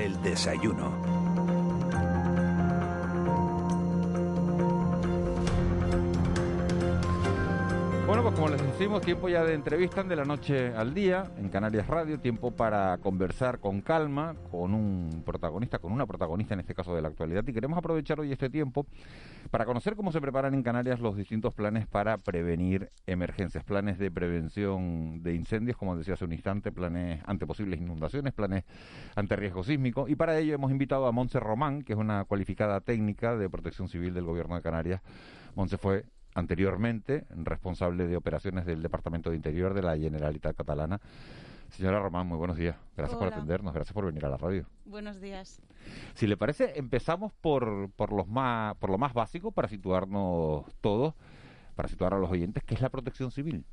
El desayuno. Como les decimos, tiempo ya de entrevistas de la noche al día en Canarias Radio, tiempo para conversar con calma con un protagonista, con una protagonista en este caso de la actualidad. Y queremos aprovechar hoy este tiempo para conocer cómo se preparan en Canarias los distintos planes para prevenir emergencias, planes de prevención de incendios, como decía hace un instante, planes ante posibles inundaciones, planes ante riesgo sísmico. Y para ello hemos invitado a Montse Román, que es una cualificada técnica de protección civil del Gobierno de Canarias. Montse fue anteriormente responsable de operaciones del Departamento de Interior de la Generalitat Catalana. Señora Román, muy buenos días. Gracias por atendernos, gracias por venir a la radio. Buenos días. Si le parece, empezamos por, por, los más, por lo más básico para situarnos todos, para situar a los oyentes, que es la protección civil.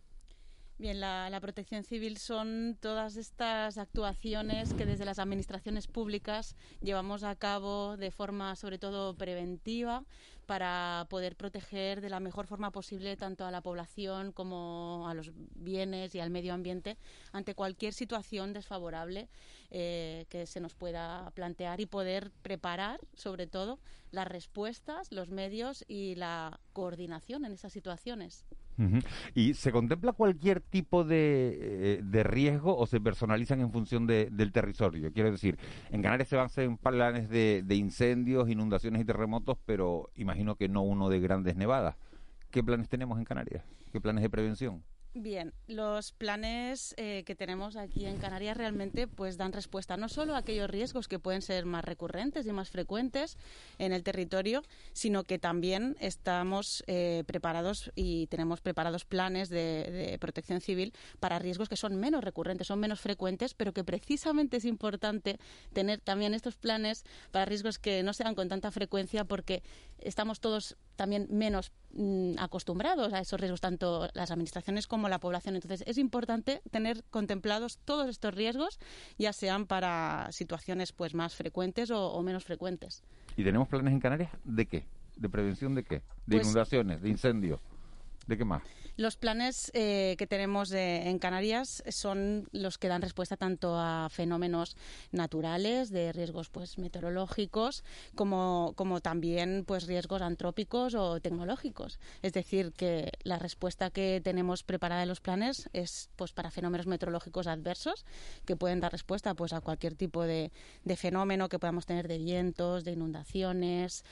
Bien, la, protección civil son todas estas actuaciones que desde las administraciones públicas llevamos a cabo de forma sobre todo preventiva para poder proteger de la mejor forma posible tanto a la población como a los bienes y al medio ambiente ante cualquier situación desfavorable eh, que se nos pueda plantear y poder preparar, sobre todo, las respuestas, los medios y la coordinación en esas situaciones. ¿Y se contempla cualquier tipo de, eh, de, riesgo o se personalizan en función de, del territorio? Quiero decir, en Canarias se van a hacer planes de, de incendios, inundaciones y terremotos, pero imagino que no uno de grandes nevadas. ¿Qué planes tenemos en Canarias? ¿Qué planes de prevención? Bien, los planes eh, que tenemos aquí en Canarias realmente pues dan respuesta no solo a aquellos riesgos que pueden ser más recurrentes y más frecuentes en el territorio, sino que también estamos eh, preparados y tenemos preparados planes de, de, protección civil para riesgos que son menos recurrentes, son menos frecuentes, pero que precisamente es importante tener también estos planes para riesgos que no se dan con tanta frecuencia porque estamos todos también menos mm, acostumbrados a esos riesgos, tanto las administraciones como la población. Entonces, es importante tener contemplados todos estos riesgos, ya sean para situaciones pues más frecuentes o, o menos frecuentes. ¿Y tenemos planes en Canarias de qué? ¿De prevención de qué? ¿De pues, inundaciones? ¿De incendios? ¿De qué más? Los planes eh, que tenemos de, en Canarias son los que dan respuesta tanto a fenómenos naturales, de riesgos pues meteorológicos, como, como también pues riesgos antrópicos o tecnológicos. Es decir, que la respuesta que tenemos preparada en los planes es pues para fenómenos meteorológicos adversos que pueden dar respuesta pues a cualquier tipo de, de fenómeno que podamos tener de vientos, de inundaciones,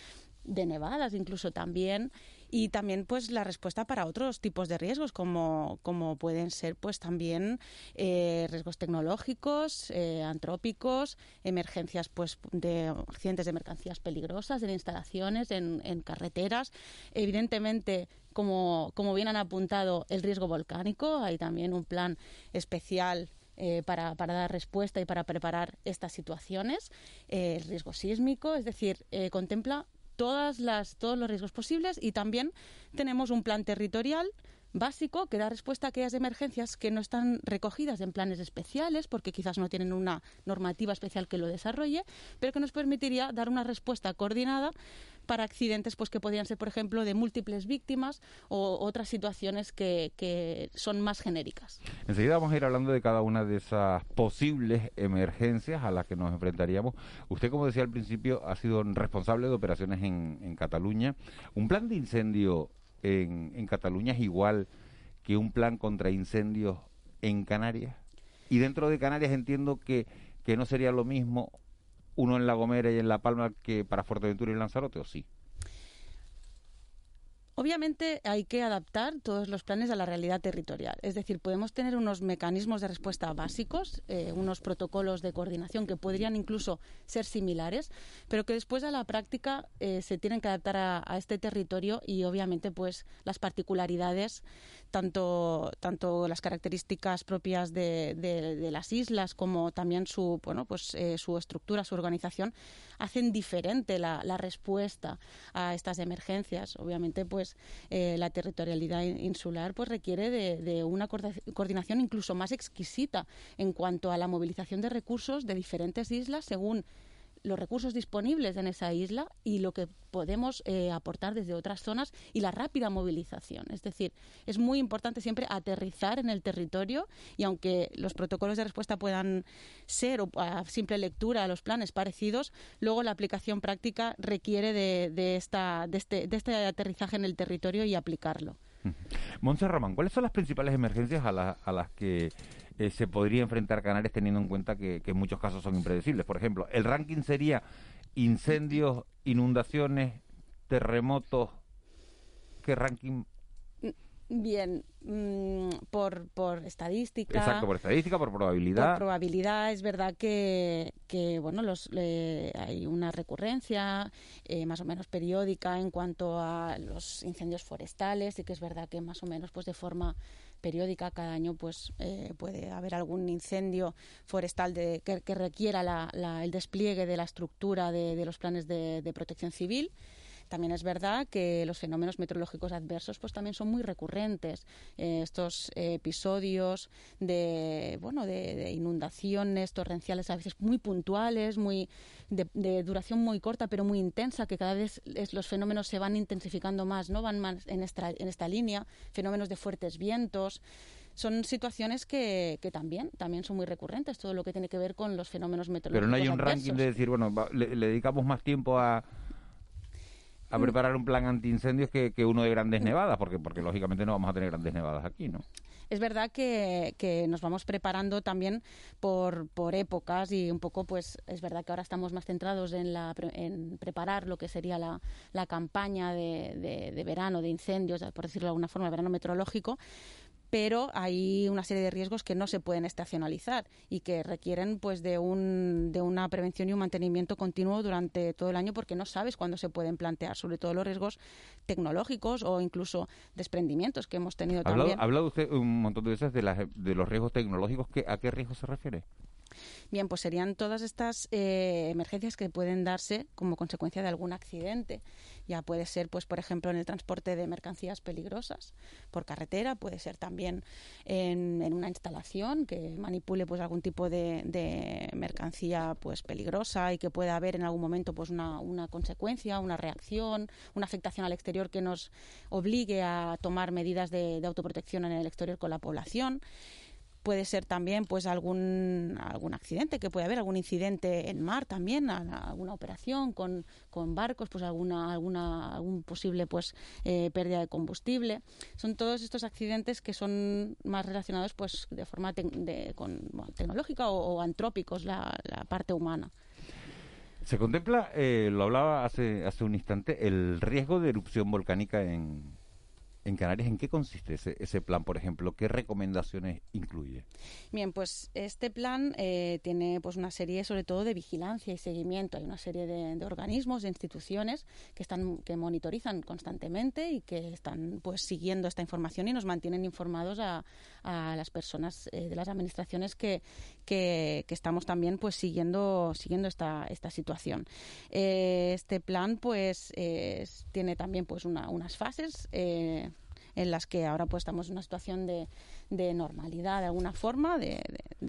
de nevadas incluso también y también pues la respuesta para otros tipos de riesgos como, como pueden ser pues también eh, riesgos tecnológicos, eh, antrópicos, emergencias pues de accidentes de mercancías peligrosas en instalaciones, en, en carreteras, evidentemente como, como bien han apuntado el riesgo volcánico, hay también un plan especial eh, para, para, dar respuesta y para preparar estas situaciones. Eh, el riesgo sísmico, es decir, eh, contempla todas las, todos los riesgos posibles y también tenemos un plan territorial básico que da respuesta a aquellas emergencias que no están recogidas en planes especiales porque quizás no tienen una normativa especial que lo desarrolle, pero que nos permitiría dar una respuesta coordinada para accidentes pues que podrían ser, por ejemplo, de múltiples víctimas o otras situaciones que, que son más genéricas. Enseguida vamos a ir hablando de cada una de esas posibles emergencias a las que nos enfrentaríamos. Usted, como decía al principio, ha sido responsable de operaciones en, en Cataluña. ¿Un plan de incendio en, en Cataluña es igual que un plan contra incendios en Canarias? Y dentro de Canarias entiendo que, que no sería lo mismo uno en La Gomera y en La Palma que para Fuerteventura y Lanzarote, ¿o sí? Obviamente hay que adaptar todos los planes a la realidad territorial. Es decir, podemos tener unos mecanismos de respuesta básicos, eh, unos protocolos de coordinación que podrían incluso ser similares, pero que después a la práctica eh, se tienen que adaptar a, este territorio y obviamente pues las particularidades, tanto, tanto las características propias de las islas como también su, bueno, pues, eh, su estructura, su organización, hacen diferente la, la respuesta a estas emergencias. Obviamente pues eh, la territorialidad insular pues requiere de, una coordinación incluso más exquisita en cuanto a la movilización de recursos de diferentes islas según los recursos disponibles en esa isla y lo que podemos eh, aportar desde otras zonas y la rápida movilización. Es decir, es muy importante siempre aterrizar en el territorio y aunque los protocolos de respuesta puedan ser o a simple lectura los planes parecidos, luego la aplicación práctica requiere de, esta, de, este, de este aterrizaje en el territorio y aplicarlo. Monse Román, ¿cuáles son las principales emergencias a, a las que eh, se podría enfrentar Canarias teniendo en cuenta que, en muchos casos son impredecibles? Por ejemplo, el ranking sería incendios, inundaciones, terremotos. ¿Qué ranking Bien, mm, por, por estadística. Exacto, por estadística, por probabilidad. Por probabilidad, es verdad que, que bueno, los, hay una recurrencia eh, más o menos periódica en cuanto a los incendios forestales y que es verdad que más o menos pues de forma periódica cada año pues eh, puede haber algún incendio forestal de, que, requiera la, el despliegue de la estructura de, de los planes de, de protección civil. También es verdad que los fenómenos meteorológicos adversos pues también son muy recurrentes. Eh, estos episodios de bueno de, inundaciones torrenciales a veces muy puntuales, muy de, duración muy corta pero muy intensa, que cada vez los fenómenos se van intensificando más, no van más en esta, en esta línea, fenómenos de fuertes vientos son situaciones que, que, también, también son muy recurrentes, todo lo que tiene que ver con los fenómenos meteorológicos. Pero no hay un ranking de decir, bueno, le, dedicamos más tiempo a, a preparar un plan antiincendios que, que uno de grandes nevadas, porque, porque lógicamente no vamos a tener grandes nevadas aquí, ¿no? Es verdad que, que, nos vamos preparando también por, por épocas y un poco, pues es verdad que ahora estamos más centrados en, la, en preparar lo que sería la, la campaña de, de, de, verano, de incendios, por decirlo de alguna forma, el verano meteorológico, pero hay una serie de riesgos que no se pueden estacionalizar y que requieren pues de, un, de una prevención y un mantenimiento continuo durante todo el año porque no sabes cuándo se pueden plantear, sobre todo los riesgos tecnológicos o incluso desprendimientos que hemos tenido también. Ha hablado usted un montón de veces de, de los riesgos tecnológicos. ¿A qué riesgos se refiere? Bien, pues serían todas estas eh, emergencias que pueden darse como consecuencia de algún accidente. Ya puede ser, pues, por ejemplo, en el transporte de mercancías peligrosas por carretera, puede ser también en, una instalación que manipule pues algún tipo de, mercancía pues peligrosa y que pueda haber en algún momento pues una, una consecuencia, una reacción, una afectación al exterior que nos obligue a tomar medidas de autoprotección en el exterior con la población puede ser también pues algún algún accidente que puede haber algún incidente en mar también alguna operación con, con barcos pues alguna alguna algún posible pues eh, pérdida de combustible. Son todos estos accidentes que son más relacionados pues de forma de, con, tecnológica o, antrópicos la, parte humana. Se contempla eh, lo hablaba hace hace un instante el riesgo de erupción volcánica en en Canarias, ¿en qué consiste ese, ese plan, por ejemplo? ¿Qué recomendaciones incluye? Bien, pues este plan eh, tiene pues una serie sobre todo de vigilancia y seguimiento. Hay una serie de, organismos, de instituciones que están que monitorizan constantemente y que están pues siguiendo esta información y nos mantienen informados a, a las personas eh, de las administraciones que, que, estamos también pues siguiendo siguiendo esta, esta situación. Eh, este plan pues tiene también pues unas fases en las que ahora pues estamos en una situación de, de normalidad de alguna forma, de,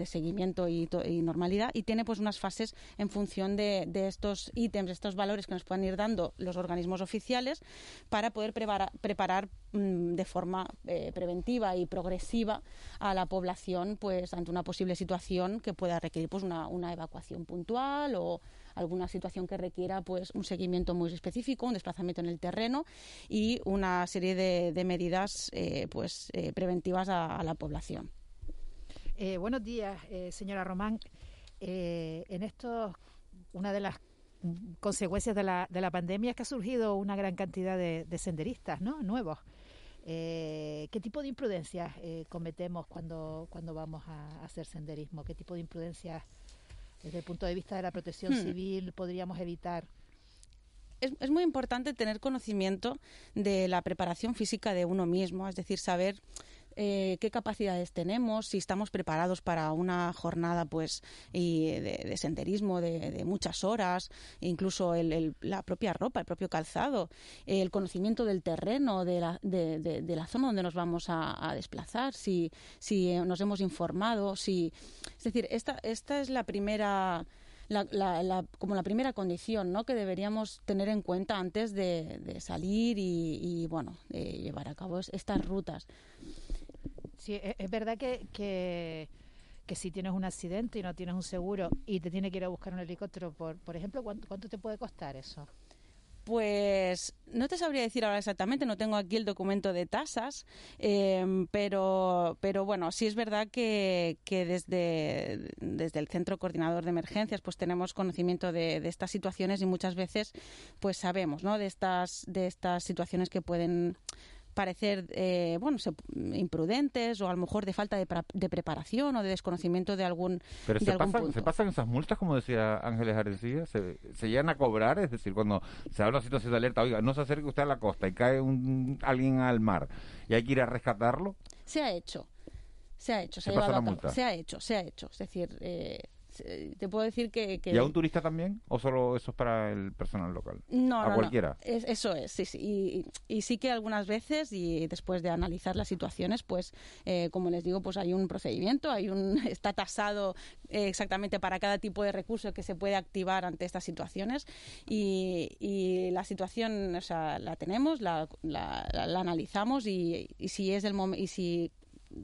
seguimiento y, normalidad, y tiene pues unas fases en función de, estos ítems, estos valores que nos pueden ir dando los organismos oficiales para poder preparar, preparar mm, de forma eh, preventiva y progresiva a la población pues ante una posible situación que pueda requerir pues una, una evacuación puntual o alguna situación que requiera pues un seguimiento muy específico, un desplazamiento en el terreno y una serie de, medidas eh, pues eh, preventivas a, la población. Eh, buenos días, señora Román. en esto, una de las consecuencias de la, de la pandemia es que ha surgido una gran cantidad de, senderistas ¿no? nuevos. ¿Qué tipo de imprudencias cometemos cuando, cuando vamos a, hacer senderismo? ¿Qué tipo de imprudencias desde el punto de vista de la protección hmm. civil podríamos evitar? Es, es, muy importante tener conocimiento de la preparación física de uno mismo, es decir, saber eh, qué capacidades tenemos, si estamos preparados para una jornada pues y de, senderismo de, muchas horas, incluso la propia ropa, el propio calzado, el conocimiento del terreno, de la, de, la zona donde nos vamos a, desplazar, si, si nos hemos informado, si es decir, esta, esta es la primera como la primera condición ¿no? que deberíamos tener en cuenta antes de, salir y, bueno, llevar a cabo estas rutas. Sí, e, es, verdad que, que, si tienes un accidente y no tienes un seguro y te tiene que ir a buscar un helicóptero, por, por ejemplo, cuánto te puede costar eso? Pues no te sabría decir ahora exactamente, no tengo aquí el documento de tasas, em, pero, pero bueno, sí es verdad que, que desde, desde el Centro Coordinador de Emergencias pues tenemos conocimiento de, de estas situaciones y muchas veces pues sabemos ¿no? de, estas, de estas situaciones que pueden parecer eh, bueno imprudentes o a lo mejor de falta de, preparación o de desconocimiento de algún pero se, pasan, se pasan esas multas como decía Ángeles Arencilla se, se llegan a cobrar es decir cuando se habla de situación de alerta oiga no se acerque usted a la costa y cae un, alguien al mar y hay que ir a rescatarlo. Se ha hecho se ha hecho se, ha, se ha hecho se ha hecho. Es decir eh, te puedo decir que, ¿Y a un turista también? ¿O solo eso es para el personal local? No, ¿A cualquiera? eso es, sí, sí. Y, sí que algunas veces, y después de analizar las situaciones, pues, eh, como les digo, pues hay un procedimiento, hay un está tasado eh, exactamente para cada tipo de recurso que se puede activar ante estas situaciones. Y, la situación, o sea, la tenemos, la, la, analizamos y, y si es el momento, y si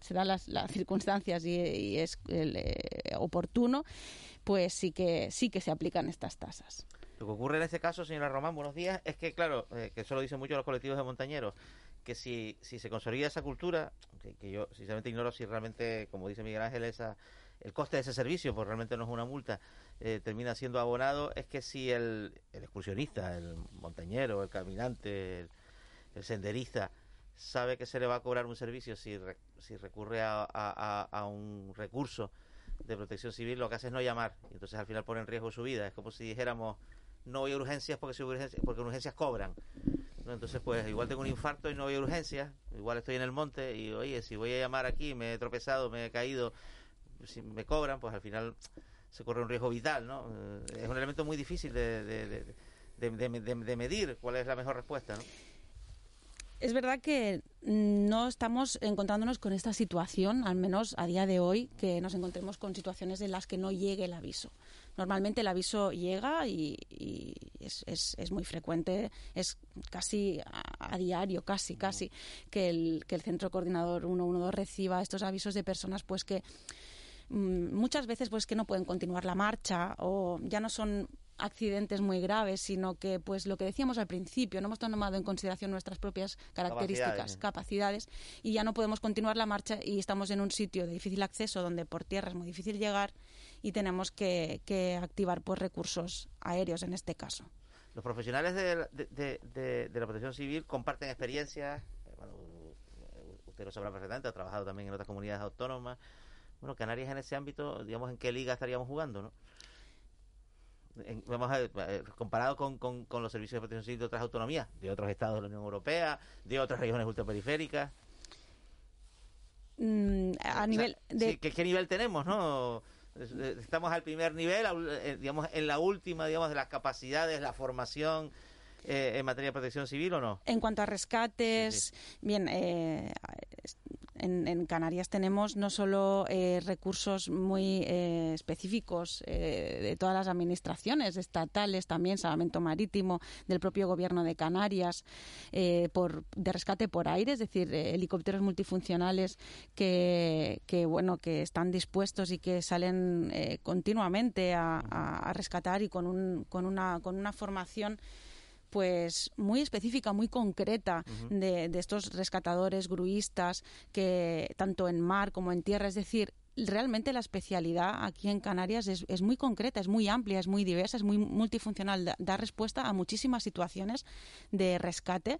se dan las, circunstancias y, es eh, oportuno, pues sí que, sí que se aplican estas tasas. Lo que ocurre en este caso, señora Román, buenos días, es que, claro, eh, que eso lo dicen mucho los colectivos de montañeros, que si, si se consolida esa cultura, que, yo sinceramente ignoro si realmente, como dice Miguel Ángel, esa, el coste de ese servicio, pues realmente no es una multa, eh, termina siendo abonado, es que si el, el excursionista, el montañero, el caminante, el senderista, sabe que se le va a cobrar un servicio si, si recurre a, a, un recurso de protección civil, lo que hace es no llamar. Y entonces al final pone en riesgo su vida. Es como si dijéramos, no voy a urgencias porque, si urgencias, porque urgencias cobran. Entonces, pues igual tengo un infarto y no voy a urgencias, igual estoy en el monte y, oye, si voy a llamar aquí, me he tropezado, me he caído, si me cobran, pues al final se corre un riesgo vital, ¿no? Es un elemento muy difícil de, de, de medir cuál es la mejor respuesta, ¿no? Es verdad que no estamos encontrándonos con esta situación, al menos a día de hoy, que nos encontremos con situaciones en las que no llegue el aviso. Normalmente el aviso llega y, es, muy frecuente, es casi a, diario, casi, casi, que el, que el centro coordinador 112 reciba estos avisos de personas pues que mm, muchas veces pues que no pueden continuar la marcha o ya no son accidentes muy graves, sino que, pues lo que decíamos al principio, no hemos tomado en consideración nuestras propias características, capacidades, y ya no podemos continuar la marcha y estamos en un sitio de difícil acceso donde por tierra es muy difícil llegar y tenemos que, activar pues recursos aéreos en este caso. Los profesionales de, la protección civil comparten experiencias, eh, usted lo sabrá perfectamente, ha trabajado también en otras comunidades autónomas. Bueno, Canarias en ese ámbito, digamos, ¿en qué liga estaríamos jugando, no? Vamos a eh, comparado con, con, los servicios de protección civil de otras autonomías, de otros estados de la Unión Europea, de otras regiones ultraperiféricas. Mm, a nivel de... ¿qué, nivel tenemos, no? Estamos al primer nivel, eh, digamos, en la última, digamos, de las capacidades, la formación, eh, en materia de protección civil o no? En cuanto a rescates, bien, eh, en, Canarias tenemos no solo eh, recursos muy eh, específicos eh, de todas las administraciones estatales, también salvamento marítimo del propio gobierno de Canarias, por, de rescate por aire, es decir, helicópteros multifuncionales que, bueno que están dispuestos y que salen continuamente a, a, rescatar y con, un, con, una, con una formación pues muy específica, muy concreta de, estos rescatadores, gruistas, que tanto en mar como en tierra, es decir, realmente la especialidad aquí en Canarias es, es, muy concreta, es muy amplia, es muy diversa, es muy multifuncional, da respuesta a muchísimas situaciones de rescate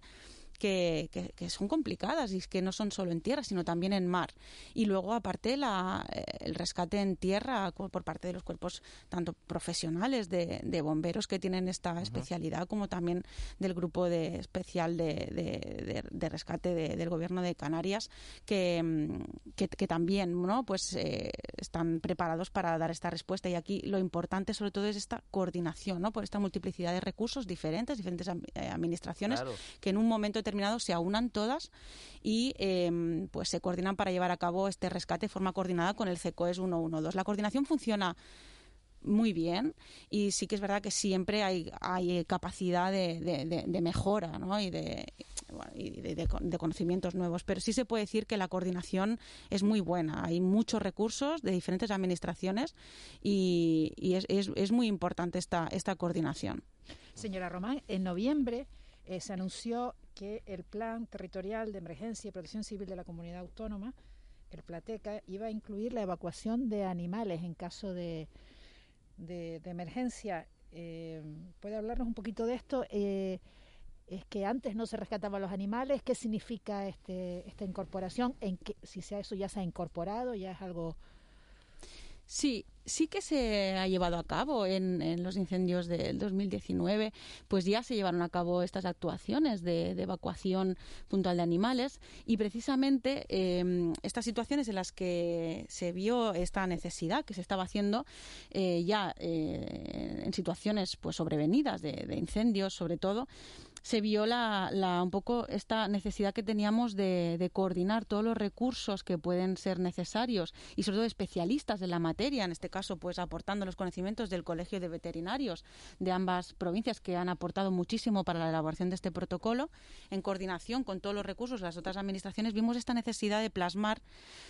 que, que, son complicadas y que no son solo en tierra, sino también en mar. Y luego, aparte, la, eh, el rescate en tierra por parte de los cuerpos tanto profesionales de, de bomberos que tienen esta especialidad, como también del grupo de especial de, de, rescate del gobierno de Canarias, que, mm, que, también ¿no? pues, eh, están preparados para dar esta respuesta. Y aquí lo importante, sobre todo, es esta coordinación, ¿no? por esta multiplicidad de recursos diferentes, diferentes eh, administraciones, que en un momento determinado se aunan todas y em, pues se coordinan para llevar a cabo este rescate de forma coordinada con el CECOES 112. La coordinación funciona muy bien y sí que es verdad que siempre hay, hay capacidad de, mejora ¿no? y, de, de, conocimientos nuevos, pero sí se puede decir que la coordinación es muy buena. Hay muchos recursos de diferentes administraciones y, es, es, es, muy importante esta, esta coordinación. Señora Román, en noviembre eh, se anunció que el Plan Territorial de Emergencia y Protección Civil de la Comunidad Autónoma, el Plateca, iba a incluir la evacuación de animales en caso de, de, emergencia. Eh, ¿Puede hablarnos un poquito de esto? Eh, es que antes no se rescataban los animales. ¿Qué significa este, esta incorporación? ¿En que, si sea eso ya se ha incorporado, ya es algo Sí, sí que se ha llevado a cabo en, los incendios del 2019, pues ya se llevaron a cabo estas actuaciones de, evacuación puntual de animales y precisamente em, estas situaciones en las que se vio esta necesidad que se estaba haciendo eh, ya eh, en situaciones pues sobrevenidas de, de incendios sobre todo se vio la, un poco esta necesidad que teníamos de, coordinar todos los recursos que pueden ser necesarios y sobre todo especialistas de la materia, en este caso pues aportando los conocimientos del Colegio de Veterinarios de ambas provincias que han aportado muchísimo para la elaboración de este protocolo, en coordinación con todos los recursos de las otras administraciones, vimos esta necesidad de plasmar,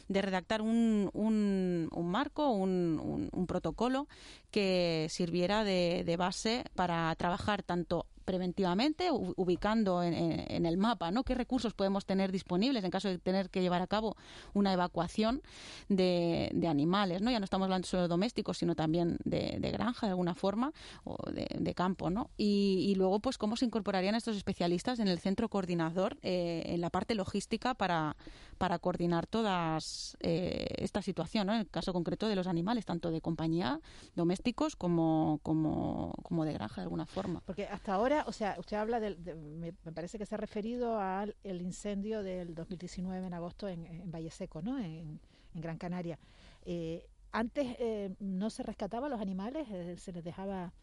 de redactar un, un, marco, un, protocolo que sirviera de base para trabajar tanto preventivamente, ubicando en, el mapa ¿no? qué recursos podemos tener disponibles en caso de tener que llevar a cabo una evacuación de, animales. ¿no? Ya no estamos hablando solo de domésticos, sino también de, granja de alguna forma o de, campo. ¿no? Y, luego, pues, cómo se incorporarían estos especialistas en el centro coordinador, eh, en la parte logística para, para coordinar todas eh, esta situación, ¿no? en el caso concreto de los animales, tanto de compañía, domésticos, como, como, como de granja de alguna forma. Porque hasta ahora o sea, usted habla del, me, parece que se ha referido al el incendio del 2019 en agosto en, Valle Seco, ¿no? En, Gran Canaria. Eh, antes eh, no se rescataba a los animales, eh, se les dejaba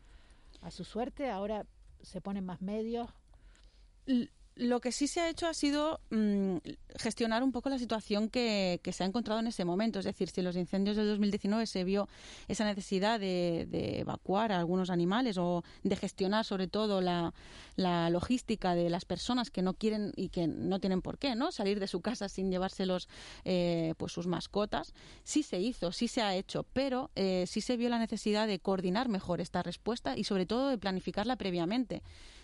a su suerte, ahora se ponen más medios. Lo que sí se ha hecho ha sido mm, gestionar un poco la situación que, se ha encontrado en ese momento. Es decir, si en los incendios del 2019 se vio esa necesidad de, evacuar a algunos animales o de gestionar sobre todo la, logística de las personas que no quieren y que no tienen por qué no salir de su casa sin llevárselos eh, pues sus mascotas, sí se hizo, sí se ha hecho, pero eh, sí se vio la necesidad de coordinar mejor esta respuesta y sobre todo de planificarla previamente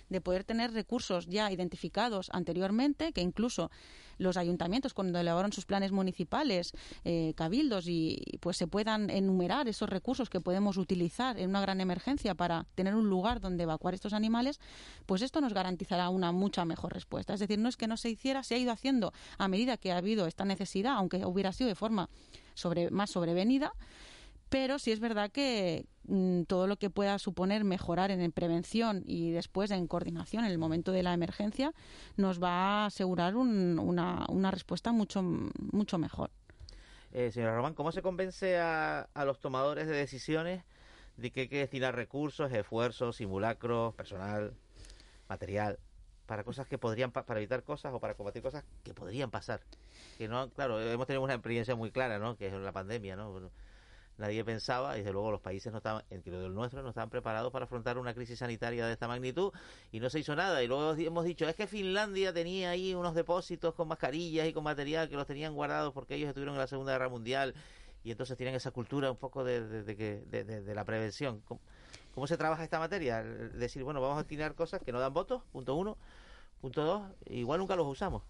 de poder tener recursos ya identificados anteriormente, que incluso los ayuntamientos cuando elaboran sus planes municipales, eh, cabildos y pues se puedan enumerar esos recursos que podemos utilizar en una gran emergencia para tener un lugar donde evacuar estos animales, pues esto nos garantizará una mucha mejor respuesta. Es decir, no es que no se hiciera, se ha ido haciendo a medida que ha habido esta necesidad, aunque hubiera sido de forma sobre, más sobrevenida, pero sí es verdad que mm, todo lo que pueda suponer mejorar en prevención y después en coordinación en el momento de la emergencia nos va a asegurar una, una, respuesta mucho, mucho mejor. Eh, señora Román, ¿cómo se convence a, a los tomadores de decisiones de que hay que destinar recursos, esfuerzos, simulacros, personal, material para cosas que podrían para evitar cosas o para combatir cosas que podrían pasar que no claro hemos tenido una experiencia muy clara no que es la pandemia no nadie pensaba, y desde luego los países no estaban, entre los nuestros, no estaban preparados para afrontar una crisis sanitaria de esta magnitud y no se hizo nada. Y luego hemos dicho, es que Finlandia tenía ahí unos depósitos con mascarillas y con material que los tenían guardados porque ellos estuvieron en la Segunda Guerra Mundial y entonces tienen esa cultura un poco de, de, la prevención. ¿Cómo, se trabaja esta materia? Decir, bueno, vamos a destinar cosas que no dan votos, punto uno. Punto dos, igual nunca los usamos.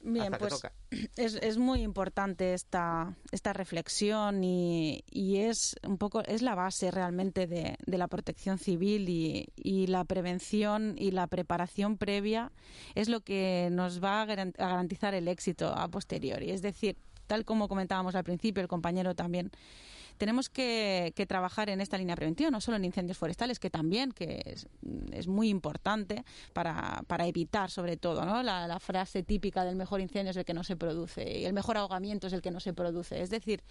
Bien, pues es, es, muy importante esta, esta reflexión y, y, es un poco es la base realmente de, de la protección civil y, y, la prevención y la preparación previa es lo que nos va a garantizar el éxito a posteriori. Es decir, tal como comentábamos al principio, el compañero también tenemos que, trabajar en esta línea preventiva, no solo en incendios forestales, que también que es, muy importante para, para, evitar, sobre todo, ¿no? La, frase típica del mejor incendio es el que no se produce y el mejor ahogamiento es el que no se produce. Es decir,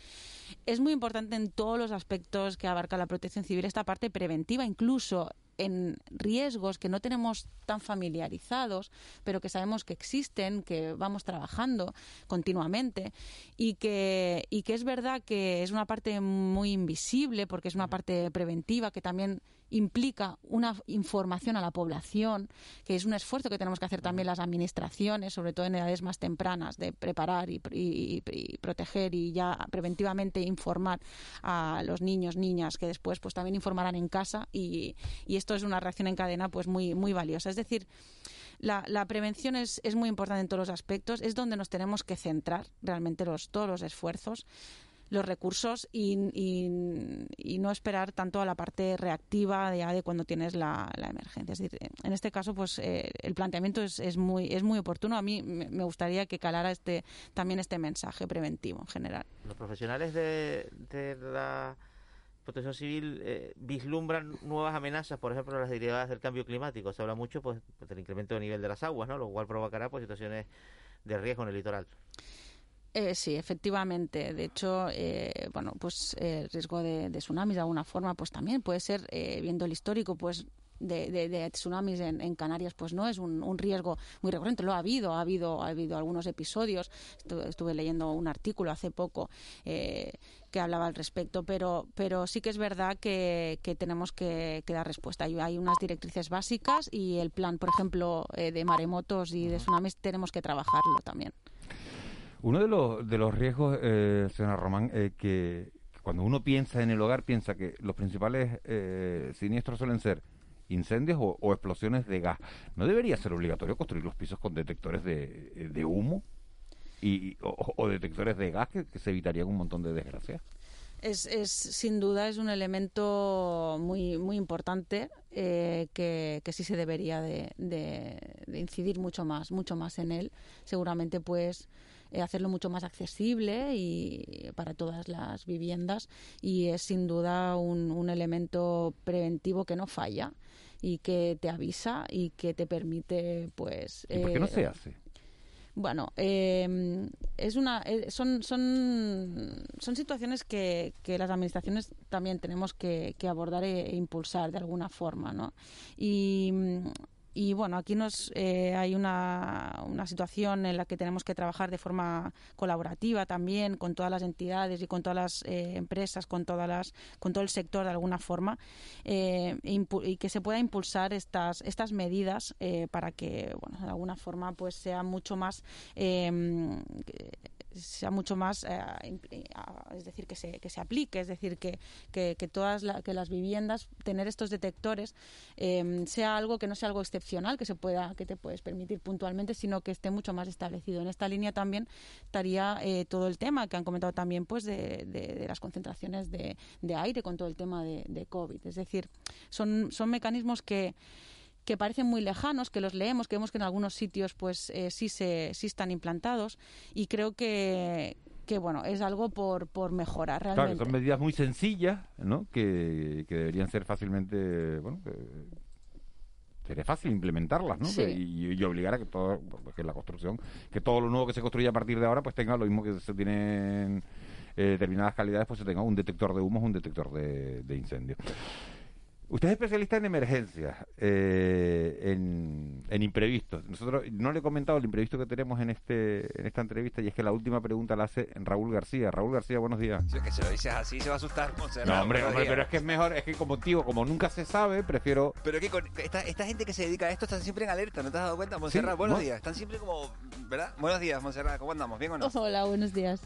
es muy importante en todos los aspectos que abarca la protección civil esta parte preventiva, incluso en riesgos que no tenemos tan familiarizados, pero que sabemos que existen, que vamos trabajando continuamente y que, y que es verdad que es una parte muy invisible porque es una parte preventiva que también implica una información a la población, que es un esfuerzo que tenemos que hacer también las administraciones, sobre todo en edades más tempranas, de preparar y, proteger y ya preventivamente informar a los niños, niñas, que después pues también informarán en casa y, esto es una reacción en cadena pues muy, muy valiosa. Es decir, la, la, prevención es, es, muy importante en todos los aspectos, es donde nos tenemos que centrar realmente los, todos los esfuerzos los recursos y, y, no esperar tanto a la parte reactiva de, de cuando tienes la, emergencia. Es decir, en este caso, pues eh, el planteamiento es, es, muy, es muy oportuno. A mí me gustaría que calara este, también este mensaje preventivo en general. Los profesionales de, de la protección civil eh, vislumbran nuevas amenazas, por ejemplo, las derivadas del cambio climático. Se habla mucho pues, del incremento del nivel de las aguas, ¿no? lo cual provocará pues, situaciones de riesgo en el litoral. Eh, sí, efectivamente. De hecho, eh, bueno, pues eh, el riesgo de, tsunamis de alguna forma, pues también puede ser, viendo el histórico, pues de, tsunamis en, Canarias, pues no es un, riesgo muy recurrente. Lo ha habido, ha habido, ha habido algunos episodios. Estuve, leyendo un artículo hace poco que hablaba al respecto, pero, pero sí que es verdad que, tenemos que, dar respuesta. Hay, hay, unas directrices básicas y el plan, por ejemplo, de maremotos y de tsunamis tenemos que trabajarlo también. Uno de los, de los riesgos, eh, señora Román, eh, que cuando uno piensa en el hogar, piensa que los principales eh, siniestros suelen ser incendios o, explosiones de gas. ¿No debería ser obligatorio construir los pisos con detectores de, de humo y, o, detectores de gas que, se evitarían un montón de desgracias? Es, es, sin duda es un elemento muy muy importante que, que, sí se debería de, de, de, incidir mucho más mucho más en él seguramente pues eh, hacerlo mucho más accesible y para todas las viviendas y es sin duda un, un elemento preventivo que no falla y que te avisa y que te permite pues ¿Y por qué no se eh, hace? Bueno, eh, es una, son, son, son situaciones que, que las administraciones también tenemos que, que abordar e, e, impulsar de alguna forma, ¿no? Y y bueno, aquí nos, eh, hay una, una, situación en la que tenemos que trabajar de forma colaborativa también con todas las entidades y con todas las eh, empresas, con todas las, con todo el sector de alguna forma, eh, y que se pueda impulsar estas, estas medidas para que, bueno, de alguna forma, pues sea mucho más sea mucho más, eh, es decir, que se, que se aplique, es decir, que, que, todas que las viviendas, tener estos detectores, em, sea algo que no sea algo excepcional, que se pueda, que te puedes permitir puntualmente, sino que esté mucho más establecido. En esta línea también estaría eh, todo el tema que han comentado también, pues, de, de, las concentraciones de, de, aire con todo el tema de, de COVID. Es decir, son, son mecanismos que que parecen muy lejanos, que los leemos, que vemos que en algunos sitios pues eh, sí, se, sí están implantados y creo que, que bueno, es algo por, por mejorar realmente. Claro, son medidas muy sencillas, ¿no? Que, que deberían ser fácilmente, bueno, sería fácil implementarlas, ¿no? Y, obligar a que todo, que la construcción, que todo lo nuevo que se construya a partir de ahora, pues tenga lo mismo que se tiene eh, determinadas calidades, pues se tenga un detector de humos, un detector de, de incendio. Usted es especialista en emergencias, eh, en, en, imprevistos. Nosotros no le he comentado el imprevisto que tenemos en este en esta entrevista y es que la última pregunta la hace Raúl García. Raúl García, buenos días. Si es que se lo dices así se va a asustar. no, hombre, hombre pero es que es mejor, es que como tío, como nunca se sabe, prefiero... Pero que con esta, esta gente que se dedica a esto está siempre en alerta, ¿no te has dado cuenta? Monserrat, buenos días. Están siempre como, ¿verdad? Buenos días, Monserrat, ¿cómo andamos? ¿Bien o no? Hola, buenos días.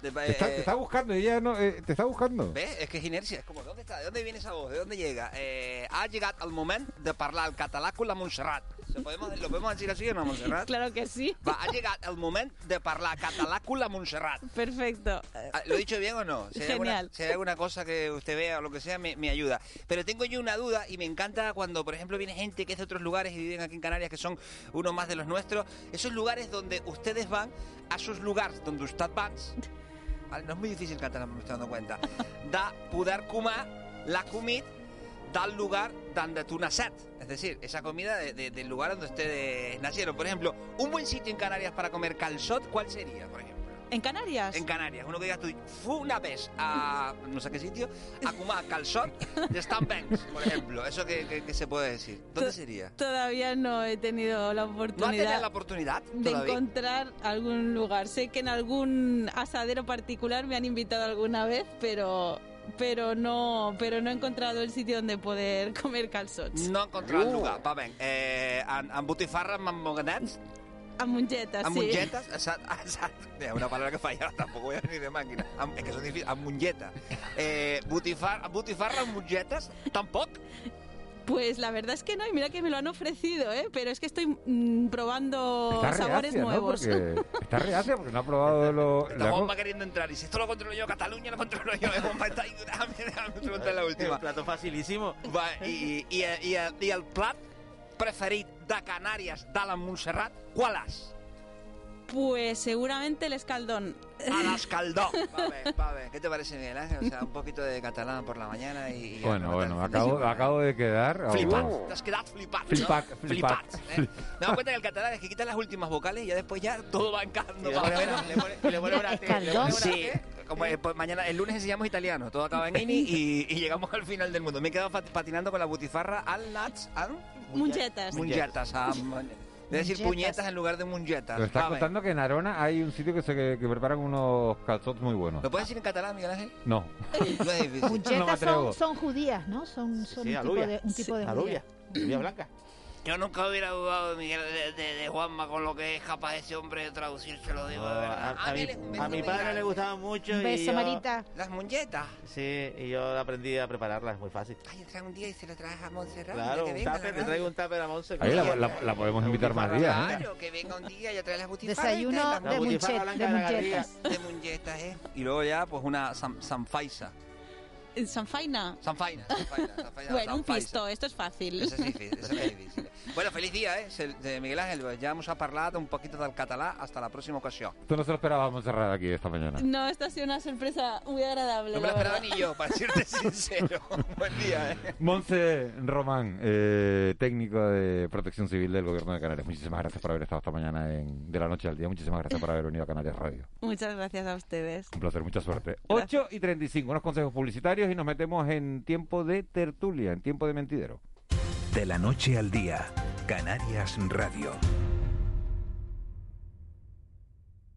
te, está, te, está, buscando, ella no, eh, te está buscando. ¿Ves? Es que es inercia, es como, ¿dónde está? ¿De dónde viene esa voz? ¿De dónde llega? Eh, ha llegado al momento de hablar el català con la Montserrat. ¿Lo podemos, ¿Lo podemos decir así o no, Montserrat? Claro que sí. Va, ha llegado el momento de hablar català con la Montserrat. Perfecto. Ah, ¿Lo he dicho bien o no? Si Genial. Alguna, si hay alguna cosa que usted vea o lo que sea, me, me, ayuda. Pero tengo yo una duda y me encanta cuando, por ejemplo, viene gente que es de otros lugares y viven aquí en Canarias, que son uno más de los nuestros. Esos lugares donde ustedes van, a esos lugares donde usted va, no es muy difícil cantar, me estoy dando cuenta, da poder comer la comida tal lugar donde tú nacet. Es decir, esa comida del lugar donde ustedes nacieron. Por ejemplo, un buen sitio en Canarias para comer calzot, ¿cuál sería, por ejemplo? ¿En Canarias? En Canarias. Uno que digas tú, fue una vez a no sé qué sitio a comer calzón de Stan Banks, por ejemplo. Eso que, que- que se puede decir. ¿Dónde To- sería? Todavía no he tenido la ¿No has tenido oportunidad la oportunidad de todavía? encontrar algún lugar. Sé que en algún asadero particular me han invitado alguna vez, pero pero no pero no he encontrado el sitio donde poder comer calzots. No he encontrado Uh. el lugar. Va bé. Eh, en, en botifarra, amb moganets, A mongetas, amb sí. mongetes, exacte, exacte. Mira, una palabra que falla, tampoco voy a ni de máquina. Amb, es que son difíciles, amb mongeta. Eh, botifar, botifarra amb mongetes, tampoc. Pues la verdad es que no, y mira que me lo han ofrecido, ¿eh? pero es que estoy mm, probando Está sabores reacia, ¿no? nuevos. Porque está reacia porque no ha probado lo... La- Juanma queriendo entrar. Y si esto lo controlo yo, Cataluña lo controlo yo. Eh, está ahí, la última. Un plato facilísimo. Va, i, i, i, i el plat preferit de Canàries de la Montserrat, qual és? Pues seguramente el escaldón. A l'escaldó. Va bé, va bé. ¿Qué te parece, Miguel Ángel? O sea, un poquito de catalán por la mañana y... y Bueno, bueno, acabo, acabo de quedar... Flipat, oh, t'has quedat flipat, Flipat, ¿no? flipat. ¿eh? Me dado cuenta que el catalán es que quitan las últimas vocales y ya después ya todo va encajando. Y le pone una T, Escaldón. Sí, como, eh, pues mañana, el lunes enseñamos italiano, todo acaba en ini y, y llegamos al final del mundo. Me he quedado patinando con la butifarra al nuts, al Munchetas. mungetas, a, de decir puñetas en lugar de estás Va bé. contando que en Arona hay un sitio que se que, que preparan unos calzots muy buenos. ¿Lo puedes decir en catalán, Miguel Ángel? No. No es difícil. No me Munchetas atrevo. son, son judías, ¿no? Son, son Sí, un, tipo alubias. de, un tipo de blanca. Yo nunca hubiera dudado, Miguel, de, de- de Juanma con lo que es capaz ese hombre de traducirse, lo digo de verdad. a, a mi, a padre grande. le gustaba mucho Un y beso, yo, Marita. Las mungetas. Sí, y yo aprendí a prepararlas, es muy fácil. Ay, traigo un día y se lo traes a Montserrat. Claro, que un tupper, le radio. traigo un tupper a Monse. Ahí la, la- la podemos invitar más días. ¿eh? Claro, que venga un día y trae las butifarras. Desayuno de, trae blanca de mungetas, ¿eh? Y luego ya, pues una san, sanfaisa. ¿En Sanfaina? Sanfaina, sanfaina, sanfaina, Bueno, un pisto, esto es fácil. Eso és difícil, eso és difícil. Bueno, feliç dia, eh, de Miguel Ángel. Ya hemos parlat un poquito del català. Hasta la próxima ocasión. Tú no se lo esperabas cerrar aquí esta mañana. No, esta ha sido una sorpresa muy agradable. No me la lo esperaba ni yo, para decirte sincero. Buen día, eh. Monse Román, eh, técnico de protección civil del gobierno de Canarias. Muchísimas gracias por haber estado esta mañana en De la Noche al Día. Muchísimas gracias por haber venido a Canarias Radio. Muchas gracias a ustedes. Un placer, mucha suerte. 8 y 35, unos consejos publicitarios y nos metemos en tiempo de tertulia, en tiempo de mentidero. De la noche al día, Canarias Radio.